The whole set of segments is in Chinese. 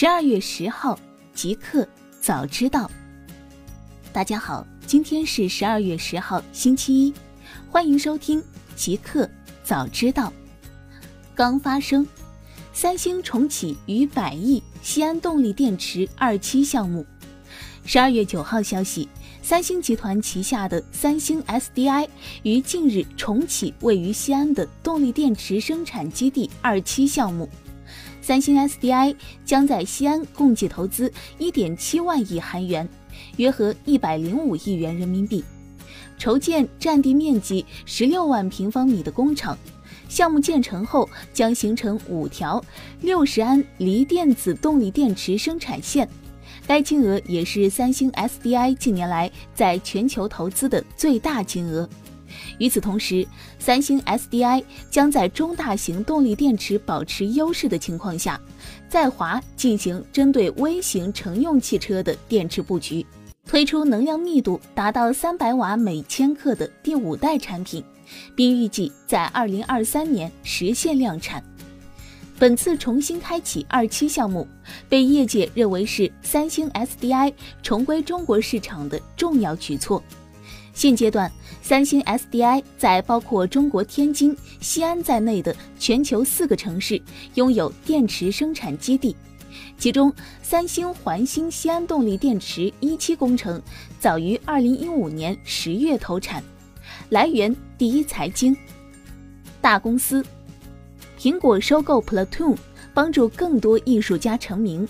十二月十号，极客早知道。大家好，今天是十二月十号，星期一，欢迎收听极客早知道。刚发生，三星重启逾百亿西安动力电池二期项目。十二月九号消息，三星集团旗下的三星 SDI 于近日重启位于西安的动力电池生产基地二期项目。三星 SDI 将在西安共计投资一点七万亿韩元，约合一百零五亿元人民币，筹建占地面积十六万平方米的工厂。项目建成后，将形成五条六十安锂电子动力电池生产线，该金额也是三星 SDI 近年来在全球投资的最大金额。与此同时，三星 SDI 将在中大型动力电池保持优势的情况下，在华进行针对微型乘用汽车的电池布局，推出能量密度达到三百瓦每千克的第五代产品，并预计在二零二三年实现量产。本次重新开启二期项目，被业界认为是三星 SDI 重归中国市场的重要举措。现阶段，三星 SDI 在包括中国天津、西安在内的全球四个城市拥有电池生产基地，其中三星环星西安动力电池一期工程早于二零一五年十月投产。来源：第一财经。大公司，苹果收购 Platoon，帮助更多艺术家成名。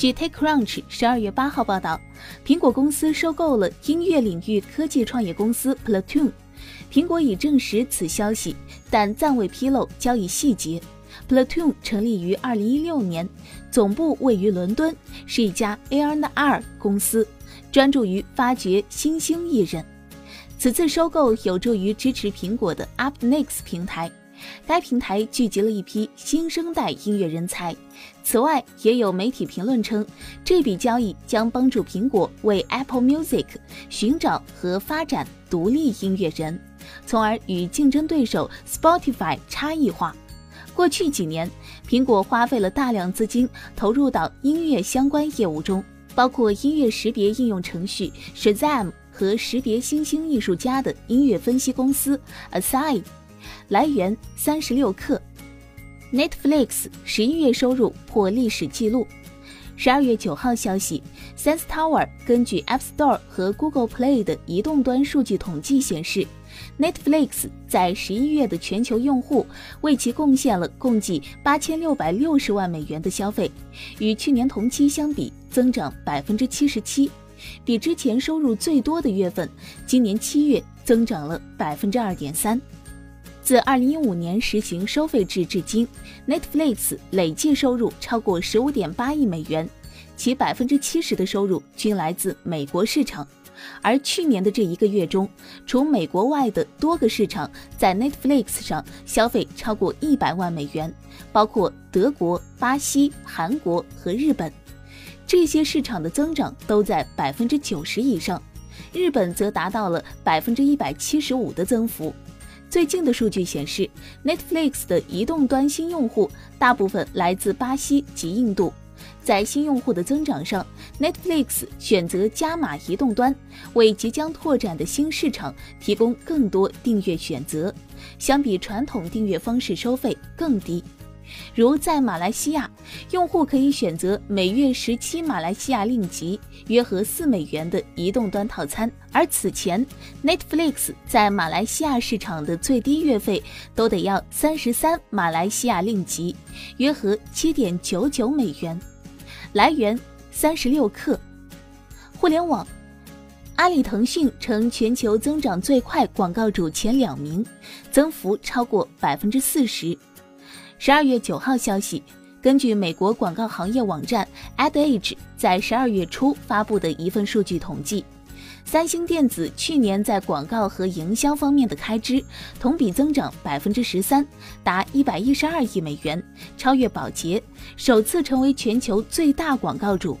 据 TechCrunch 十二月八号报道，苹果公司收购了音乐领域科技创业公司 Platoon。苹果已证实此消息，但暂未披露交易细节。Platoon 成立于二零一六年，总部位于伦敦，是一家 A.R. 公司，专注于发掘新兴艺人。此次收购有助于支持苹果的 UpNext 平台。该平台聚集了一批新生代音乐人才。此外，也有媒体评论称，这笔交易将帮助苹果为 Apple Music 寻找和发展独立音乐人，从而与竞争对手 Spotify 差异化。过去几年，苹果花费了大量资金投入到音乐相关业务中，包括音乐识别应用程序 Shazam 和识别新兴艺术家的音乐分析公司 Aside。来源三十六氪。Netflix 十一月收入破历史记录。十二月九号消息，Sense Tower 根据 App Store 和 Google Play 的移动端数据统计显示，Netflix 在十一月的全球用户为其贡献了共计八千六百六十万美元的消费，与去年同期相比增长百分之七十七，比之前收入最多的月份今年七月增长了百分之二点三。自2015年实行收费制至今，Netflix 累计收入超过15.8亿美元，其百分之七十的收入均来自美国市场。而去年的这一个月中，除美国外的多个市场在 Netflix 上消费超过一百万美元，包括德国、巴西、韩国和日本。这些市场的增长都在百分之九十以上，日本则达到了百分之一百七十五的增幅。最近的数据显示，Netflix 的移动端新用户大部分来自巴西及印度。在新用户的增长上，Netflix 选择加码移动端，为即将拓展的新市场提供更多订阅选择，相比传统订阅方式收费更低。如在马来西亚，用户可以选择每月十七马来西亚令吉，约合四美元的移动端套餐。而此前，Netflix 在马来西亚市场的最低月费都得要三十三马来西亚令吉，约合七点九九美元。来源：三十六氪。互联网，阿里、腾讯成全球增长最快广告主前两名，增幅超过百分之四十。十二月九号消息，根据美国广告行业网站 Ad Age 在十二月初发布的一份数据统计，三星电子去年在广告和营销方面的开支同比增长百分之十三，达一百一十二亿美元，超越宝洁，首次成为全球最大广告主。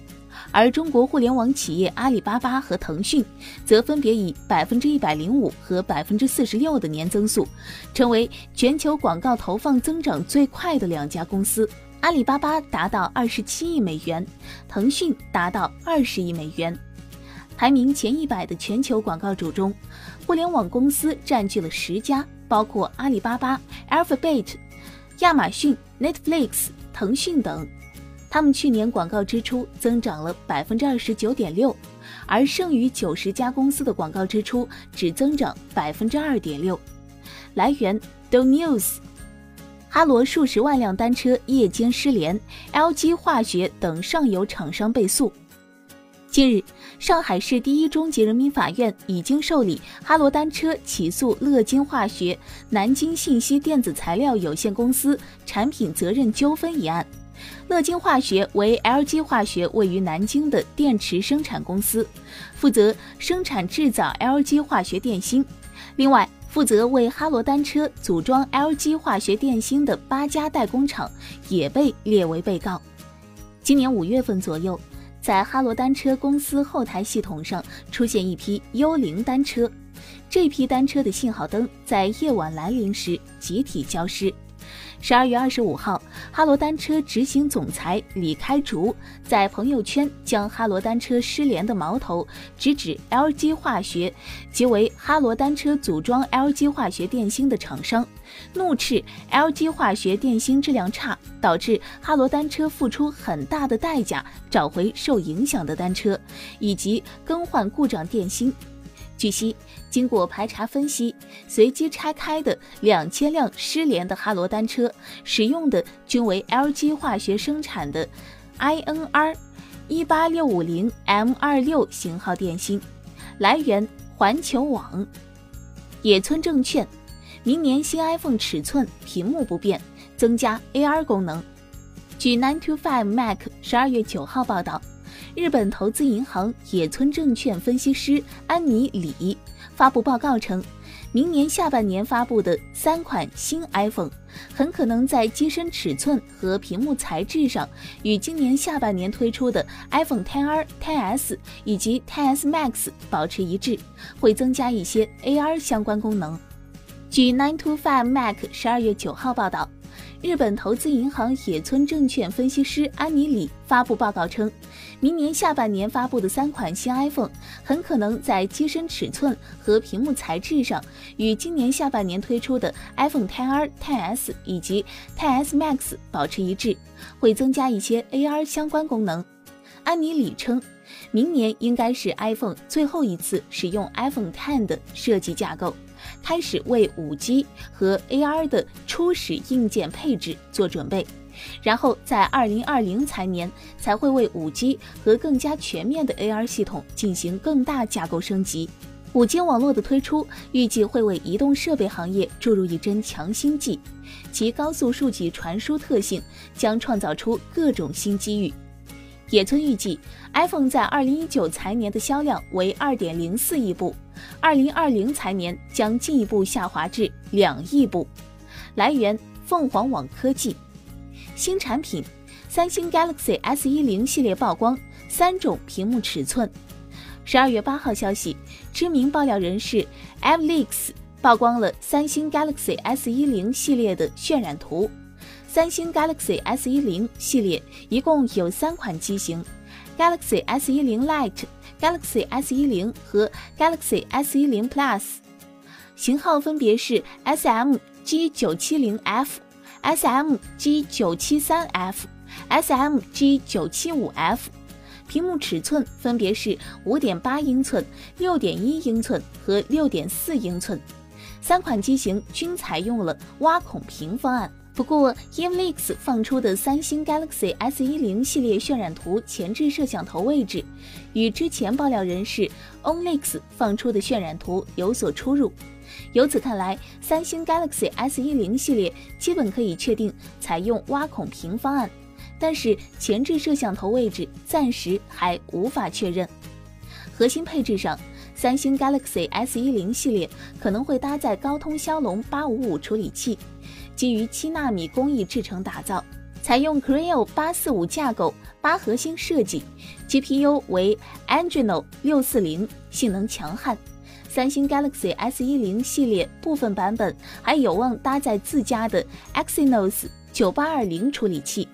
而中国互联网企业阿里巴巴和腾讯，则分别以百分之一百零五和百分之四十六的年增速，成为全球广告投放增长最快的两家公司。阿里巴巴达到二十七亿美元，腾讯达到二十亿美元。排名前一百的全球广告主中，互联网公司占据了十家，包括阿里巴巴、Alphabet、亚马逊、Netflix、腾讯等。他们去年广告支出增长了百分之二十九点六，而剩余九十家公司的广告支出只增长百分之二点六。来源：Do News。哈罗数十万辆单车夜间失联，LG 化学等上游厂商被诉。近日，上海市第一中级人民法院已经受理哈罗单车起诉乐金化学、南京信息电子材料有限公司产品责任纠纷一案。乐金化学为 LG 化学位于南京的电池生产公司，负责生产制造 LG 化学电芯。另外，负责为哈罗单车组装 LG 化学电芯的八家代工厂也被列为被告。今年五月份左右，在哈罗单车公司后台系统上出现一批幽灵单车，这批单车的信号灯在夜晚来临时集体消失。十二月二十五号，哈罗单车执行总裁李开竹在朋友圈将哈罗单车失联的矛头直指 LG 化学，即为哈罗单车组装 LG 化学电芯的厂商，怒斥 LG 化学电芯质量差，导致哈罗单车付出很大的代价找回受影响的单车，以及更换故障电芯。据悉，经过排查分析，随机拆开的两千辆失联的哈罗单车，使用的均为 LG 化学生产的 INR 一八六五零 M 二六型号电芯。来源：环球网。野村证券，明年新 iPhone 尺寸、屏幕不变，增加 AR 功能。据 Nine to Five Mac 十二月九号报道。日本投资银行野村证券分析师安妮里发布报告称，明年下半年发布的三款新 iPhone 很可能在机身尺寸和屏幕材质上与今年下半年推出的 iPhone XR、XS 以及 XS Max 保持一致，会增加一些 AR 相关功能。据 Nine to Five Mac 十二月九号报道。日本投资银行野村证券分析师安妮里发布报告称，明年下半年发布的三款新 iPhone 很可能在机身尺寸和屏幕材质上与今年下半年推出的 iPhone XR、XS 以及 XS Max 保持一致，会增加一些 AR 相关功能。安妮里称，明年应该是 iPhone 最后一次使用 iPhone X 的设计架构。开始为 5G 和 AR 的初始硬件配置做准备，然后在2020财年才会为 5G 和更加全面的 AR 系统进行更大架构升级。5G 网络的推出预计会为移动设备行业注入一针强心剂，其高速数据传输特性将创造出各种新机遇。野村预计，iPhone 在2019财年的销量为2.04亿部。二零二零财年将进一步下滑至两亿部。来源：凤凰网科技。新产品：三星 Galaxy S 一零系列曝光三种屏幕尺寸。十二月八号消息，知名爆料人士 Avleaks 曝光了三星 Galaxy S 一零系列的渲染图。三星 Galaxy S 一零系列一共有三款机型：Galaxy S 一零 Lite。Galaxy S 一零和 Galaxy S 一零 Plus 型号分别是 SM G 九七零 F、SM G 九七三 F、SM G 九七五 F，屏幕尺寸分别是五点八英寸、六点一英寸和六点四英寸，三款机型均采用了挖孔屏方案。不过 e v l e x 放出的三星 Galaxy S 一零系列渲染图前置摄像头位置，与之前爆料人士 Onlix 放出的渲染图有所出入。由此看来，三星 Galaxy S 一零系列基本可以确定采用挖孔屏方案，但是前置摄像头位置暂时还无法确认。核心配置上，三星 Galaxy S 一零系列可能会搭载高通骁龙八五五处理器。基于七纳米工艺制成打造，采用 Creo 八四五架构，八核心设计，GPU 为 Adreno 六四零，性能强悍。三星 Galaxy S 一零系列部分版本还有望搭载自家的 Exynos 九八二零处理器。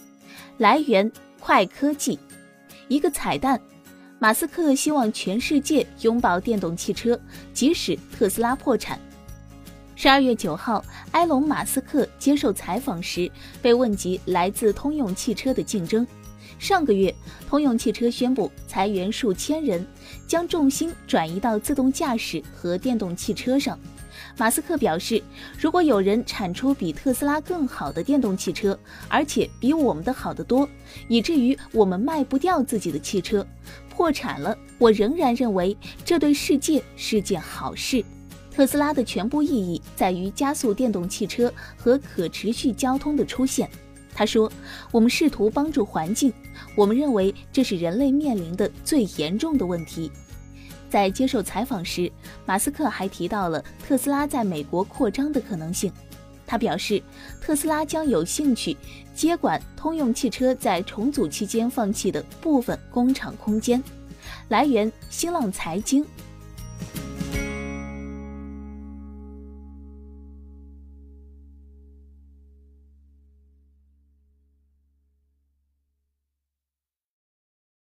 来源：快科技。一个彩蛋：马斯克希望全世界拥抱电动汽车，即使特斯拉破产。十二月九号，埃隆·马斯克接受采访时被问及来自通用汽车的竞争。上个月，通用汽车宣布裁员数千人，将重心转移到自动驾驶和电动汽车上。马斯克表示，如果有人产出比特斯拉更好的电动汽车，而且比我们的好得多，以至于我们卖不掉自己的汽车，破产了，我仍然认为这对世界是件好事。特斯拉的全部意义在于加速电动汽车和可持续交通的出现。他说：“我们试图帮助环境，我们认为这是人类面临的最严重的问题。”在接受采访时，马斯克还提到了特斯拉在美国扩张的可能性。他表示，特斯拉将有兴趣接管通用汽车在重组期间放弃的部分工厂空间。来源：新浪财经。